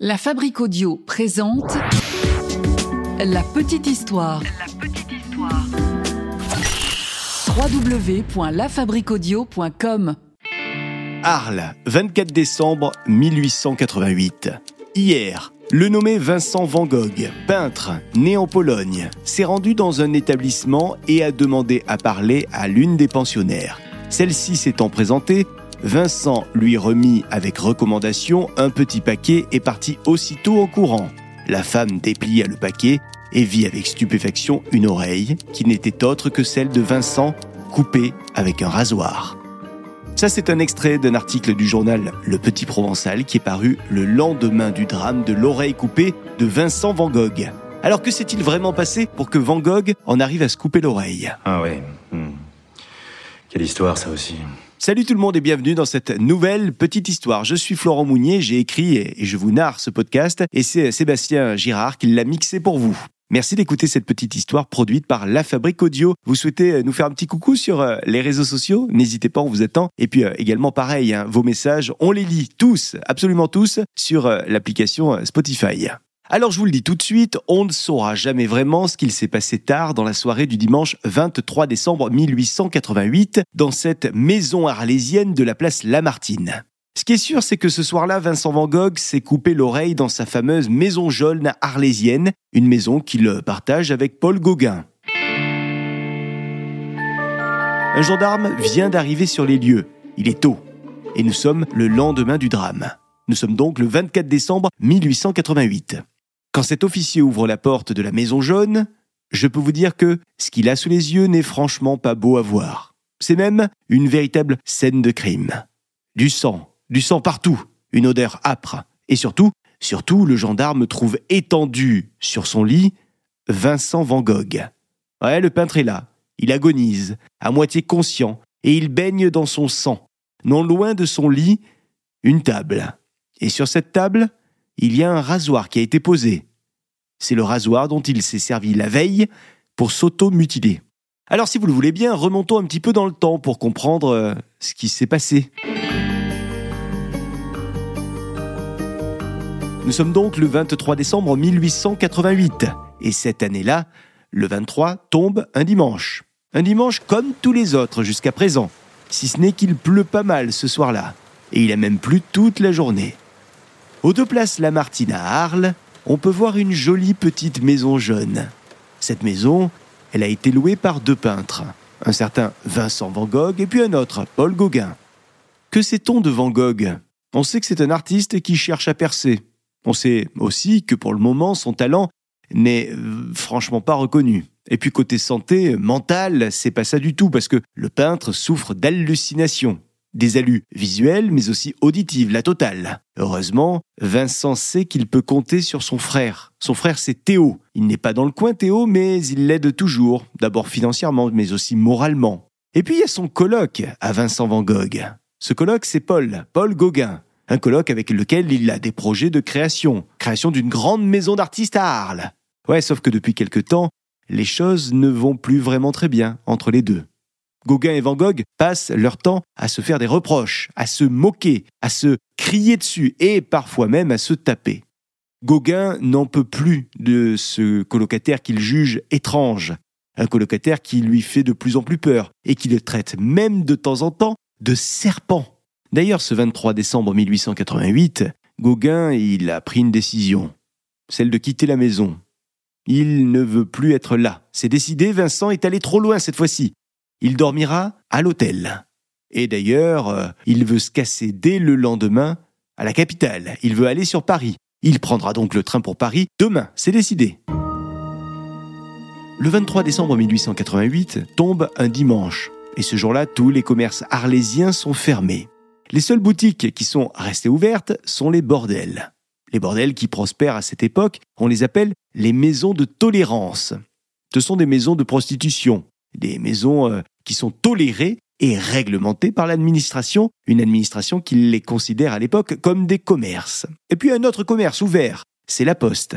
La Fabrique Audio présente La Petite Histoire. La petite histoire. www.lafabriqueaudio.com Arles, 24 décembre 1888. Hier, le nommé Vincent Van Gogh, peintre, né en Pologne, s'est rendu dans un établissement et a demandé à parler à l'une des pensionnaires. Celle-ci s'étant présentée, Vincent lui remit avec recommandation un petit paquet et partit aussitôt en courant. La femme déplia le paquet et vit avec stupéfaction une oreille qui n'était autre que celle de Vincent coupée avec un rasoir. Ça, c'est un extrait d'un article du journal Le Petit Provençal qui est paru le lendemain du drame de l'oreille coupée de Vincent Van Gogh. Alors que s'est-il vraiment passé pour que Van Gogh en arrive à se couper l'oreille? Ah ouais. hmm. Quelle histoire ça aussi. Salut tout le monde et bienvenue dans cette nouvelle petite histoire. Je suis Florent Mounier, j'ai écrit et je vous narre ce podcast et c'est Sébastien Girard qui l'a mixé pour vous. Merci d'écouter cette petite histoire produite par La Fabrique Audio. Vous souhaitez nous faire un petit coucou sur euh, les réseaux sociaux? N'hésitez pas, on vous attend. Et puis euh, également pareil, hein, vos messages, on les lit tous, absolument tous, sur euh, l'application euh, Spotify. Alors je vous le dis tout de suite, on ne saura jamais vraiment ce qu'il s'est passé tard dans la soirée du dimanche 23 décembre 1888 dans cette maison arlésienne de la place Lamartine. Ce qui est sûr, c'est que ce soir-là, Vincent Van Gogh s'est coupé l'oreille dans sa fameuse maison jaune arlésienne, une maison qu'il partage avec Paul Gauguin. Un gendarme vient d'arriver sur les lieux. Il est tôt. Et nous sommes le lendemain du drame. Nous sommes donc le 24 décembre 1888. Quand cet officier ouvre la porte de la maison jaune, je peux vous dire que ce qu'il a sous les yeux n'est franchement pas beau à voir. C'est même une véritable scène de crime. Du sang, du sang partout, une odeur âpre. Et surtout, surtout, le gendarme trouve étendu sur son lit Vincent Van Gogh. Ouais, le peintre est là. Il agonise, à moitié conscient, et il baigne dans son sang. Non loin de son lit, une table. Et sur cette table, il y a un rasoir qui a été posé. C'est le rasoir dont il s'est servi la veille pour s'auto-mutiler. Alors si vous le voulez bien, remontons un petit peu dans le temps pour comprendre euh, ce qui s'est passé. Nous sommes donc le 23 décembre 1888. Et cette année-là, le 23 tombe un dimanche. Un dimanche comme tous les autres jusqu'à présent. Si ce n'est qu'il pleut pas mal ce soir-là. Et il a même plu toute la journée. Aux deux places Lamartine à Arles, on peut voir une jolie petite maison jaune. Cette maison, elle a été louée par deux peintres. Un certain Vincent Van Gogh et puis un autre, Paul Gauguin. Que sait-on de Van Gogh? On sait que c'est un artiste qui cherche à percer. On sait aussi que pour le moment, son talent n'est euh, franchement pas reconnu. Et puis côté santé mentale, c'est pas ça du tout parce que le peintre souffre d'hallucinations. Des allus visuels mais aussi auditives, la totale. Heureusement, Vincent sait qu'il peut compter sur son frère. Son frère c'est Théo. Il n'est pas dans le coin Théo mais il l'aide toujours, d'abord financièrement mais aussi moralement. Et puis il y a son coloc à Vincent Van Gogh. Ce coloc c'est Paul, Paul Gauguin. Un colloque avec lequel il a des projets de création. Création d'une grande maison d'artistes à Arles. Ouais, sauf que depuis quelque temps, les choses ne vont plus vraiment très bien entre les deux. Gauguin et Van Gogh passent leur temps à se faire des reproches, à se moquer, à se crier dessus et parfois même à se taper. Gauguin n'en peut plus de ce colocataire qu'il juge étrange, un colocataire qui lui fait de plus en plus peur et qui le traite même de temps en temps de serpent. D'ailleurs, ce 23 décembre 1888, Gauguin, il a pris une décision, celle de quitter la maison. Il ne veut plus être là. C'est décidé, Vincent est allé trop loin cette fois-ci. Il dormira à l'hôtel. Et d'ailleurs, euh, il veut se casser dès le lendemain à la capitale. Il veut aller sur Paris. Il prendra donc le train pour Paris demain, c'est décidé. Le 23 décembre 1888 tombe un dimanche. Et ce jour-là, tous les commerces arlésiens sont fermés. Les seules boutiques qui sont restées ouvertes sont les bordels. Les bordels qui prospèrent à cette époque, on les appelle les maisons de tolérance. Ce sont des maisons de prostitution, des maisons euh, qui sont tolérées et réglementées par l'administration, une administration qui les considère à l'époque comme des commerces. Et puis un autre commerce ouvert, c'est la poste.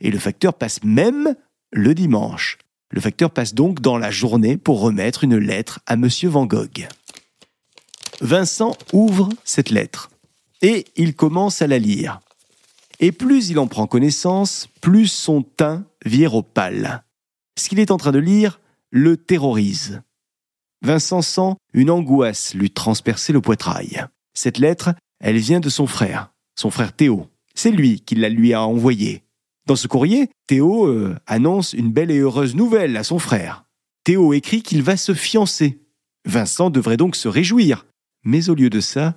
Et le facteur passe même le dimanche. Le facteur passe donc dans la journée pour remettre une lettre à Monsieur Van Gogh. Vincent ouvre cette lettre et il commence à la lire. Et plus il en prend connaissance, plus son teint vire au pâle. Ce qu'il est en train de lire le terrorise. Vincent sent une angoisse lui transpercer le poitrail. Cette lettre, elle vient de son frère, son frère Théo. C'est lui qui la lui a envoyée. Dans ce courrier, Théo euh, annonce une belle et heureuse nouvelle à son frère. Théo écrit qu'il va se fiancer. Vincent devrait donc se réjouir. Mais au lieu de ça,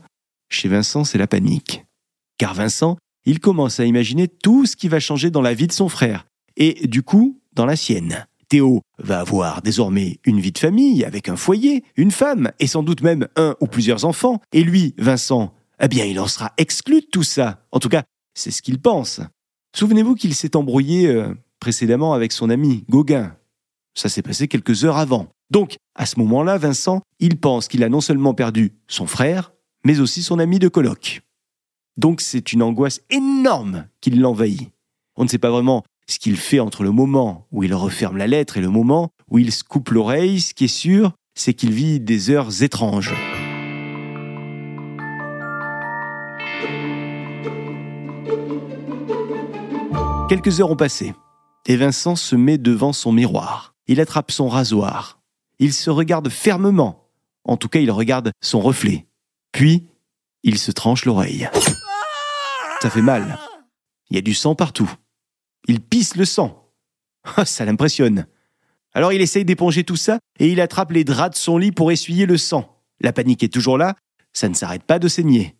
chez Vincent, c'est la panique. Car Vincent, il commence à imaginer tout ce qui va changer dans la vie de son frère, et du coup, dans la sienne. Théo va avoir désormais une vie de famille avec un foyer, une femme et sans doute même un ou plusieurs enfants. Et lui, Vincent, eh bien, il en sera exclu de tout ça. En tout cas, c'est ce qu'il pense. Souvenez-vous qu'il s'est embrouillé euh, précédemment avec son ami Gauguin. Ça s'est passé quelques heures avant. Donc, à ce moment-là, Vincent, il pense qu'il a non seulement perdu son frère, mais aussi son ami de colloque. Donc c'est une angoisse énorme qui l'envahit. On ne sait pas vraiment ce qu'il fait entre le moment où il referme la lettre et le moment où il se coupe l'oreille. Ce qui est sûr, c'est qu'il vit des heures étranges. Quelques heures ont passé, et Vincent se met devant son miroir. Il attrape son rasoir. Il se regarde fermement. En tout cas, il regarde son reflet. Puis, il se tranche l'oreille. Ça fait mal. Il y a du sang partout. Il pisse le sang. Ah, ça l'impressionne. Alors il essaye d'éponger tout ça et il attrape les draps de son lit pour essuyer le sang. La panique est toujours là, ça ne s'arrête pas de saigner.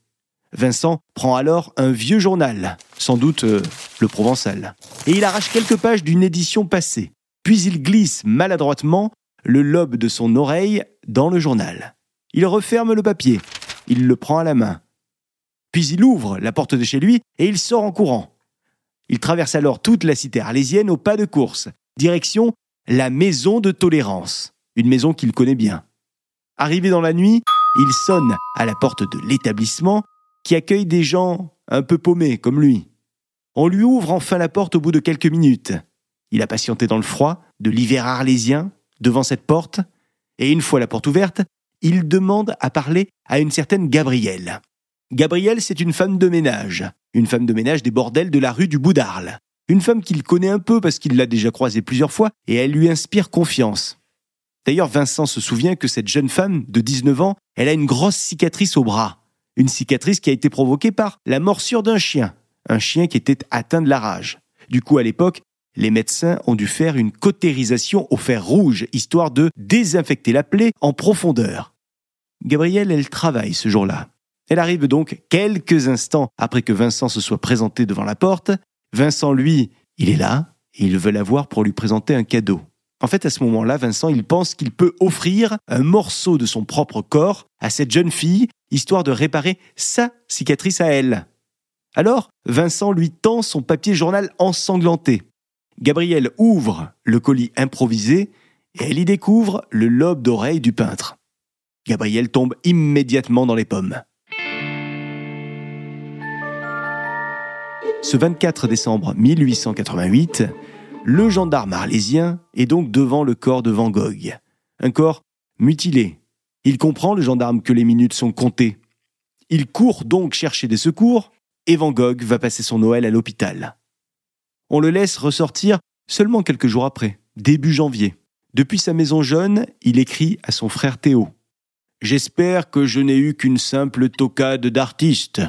Vincent prend alors un vieux journal, sans doute euh, le Provençal, et il arrache quelques pages d'une édition passée. Puis il glisse maladroitement le lobe de son oreille dans le journal. Il referme le papier, il le prend à la main. Puis il ouvre la porte de chez lui et il sort en courant. Il traverse alors toute la cité arlésienne au pas de course, direction la maison de tolérance, une maison qu'il connaît bien. Arrivé dans la nuit, il sonne à la porte de l'établissement qui accueille des gens un peu paumés comme lui. On lui ouvre enfin la porte au bout de quelques minutes. Il a patienté dans le froid de l'hiver arlésien devant cette porte, et une fois la porte ouverte, il demande à parler à une certaine Gabrielle. Gabrielle, c'est une femme de ménage, une femme de ménage des bordels de la rue du Bout d'Arles. Une femme qu'il connaît un peu parce qu'il l'a déjà croisée plusieurs fois et elle lui inspire confiance. D'ailleurs, Vincent se souvient que cette jeune femme de 19 ans, elle a une grosse cicatrice au bras. Une cicatrice qui a été provoquée par la morsure d'un chien. Un chien qui était atteint de la rage. Du coup, à l'époque, les médecins ont dû faire une cautérisation au fer rouge, histoire de désinfecter la plaie en profondeur. Gabrielle, elle travaille ce jour-là. Elle arrive donc quelques instants après que Vincent se soit présenté devant la porte. Vincent, lui, il est là et il veut la voir pour lui présenter un cadeau. En fait, à ce moment-là, Vincent, il pense qu'il peut offrir un morceau de son propre corps à cette jeune fille, histoire de réparer sa cicatrice à elle. Alors, Vincent lui tend son papier journal ensanglanté. Gabrielle ouvre le colis improvisé et elle y découvre le lobe d'oreille du peintre. Gabrielle tombe immédiatement dans les pommes. Ce 24 décembre 1888, le gendarme arlésien est donc devant le corps de Van Gogh. Un corps mutilé. Il comprend, le gendarme, que les minutes sont comptées. Il court donc chercher des secours et Van Gogh va passer son Noël à l'hôpital on le laisse ressortir seulement quelques jours après, début janvier. Depuis sa maison jeune, il écrit à son frère Théo. J'espère que je n'ai eu qu'une simple tocade d'artiste.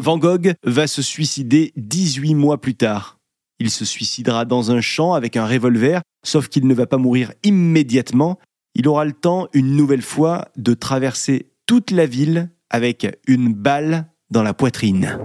Van Gogh va se suicider 18 mois plus tard. Il se suicidera dans un champ avec un revolver, sauf qu'il ne va pas mourir immédiatement. Il aura le temps, une nouvelle fois, de traverser toute la ville avec une balle dans la poitrine.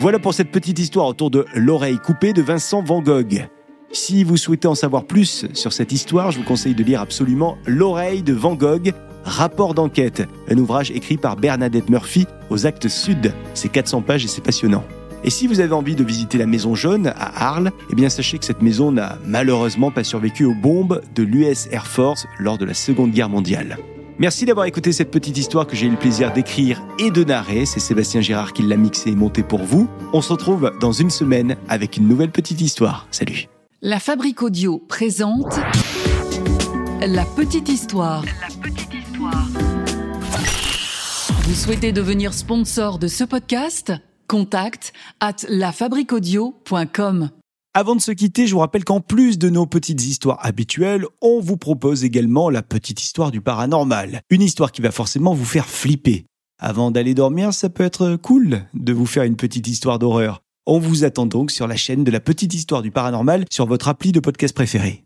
Voilà pour cette petite histoire autour de l'oreille coupée de Vincent Van Gogh. Si vous souhaitez en savoir plus sur cette histoire, je vous conseille de lire absolument L'oreille de Van Gogh, rapport d'enquête, un ouvrage écrit par Bernadette Murphy aux actes sud. C'est 400 pages et c'est passionnant. Et si vous avez envie de visiter la Maison Jaune à Arles, eh bien sachez que cette maison n'a malheureusement pas survécu aux bombes de l'US Air Force lors de la Seconde Guerre mondiale. Merci d'avoir écouté cette petite histoire que j'ai eu le plaisir d'écrire et de narrer. C'est Sébastien Girard qui l'a mixé et monté pour vous. On se retrouve dans une semaine avec une nouvelle petite histoire. Salut. La Fabrique Audio présente. La petite histoire. Vous souhaitez devenir sponsor de ce podcast? Contact at lafabriquaudio.com. Avant de se quitter, je vous rappelle qu'en plus de nos petites histoires habituelles, on vous propose également la petite histoire du paranormal. Une histoire qui va forcément vous faire flipper. Avant d'aller dormir, ça peut être cool de vous faire une petite histoire d'horreur. On vous attend donc sur la chaîne de la petite histoire du paranormal sur votre appli de podcast préféré.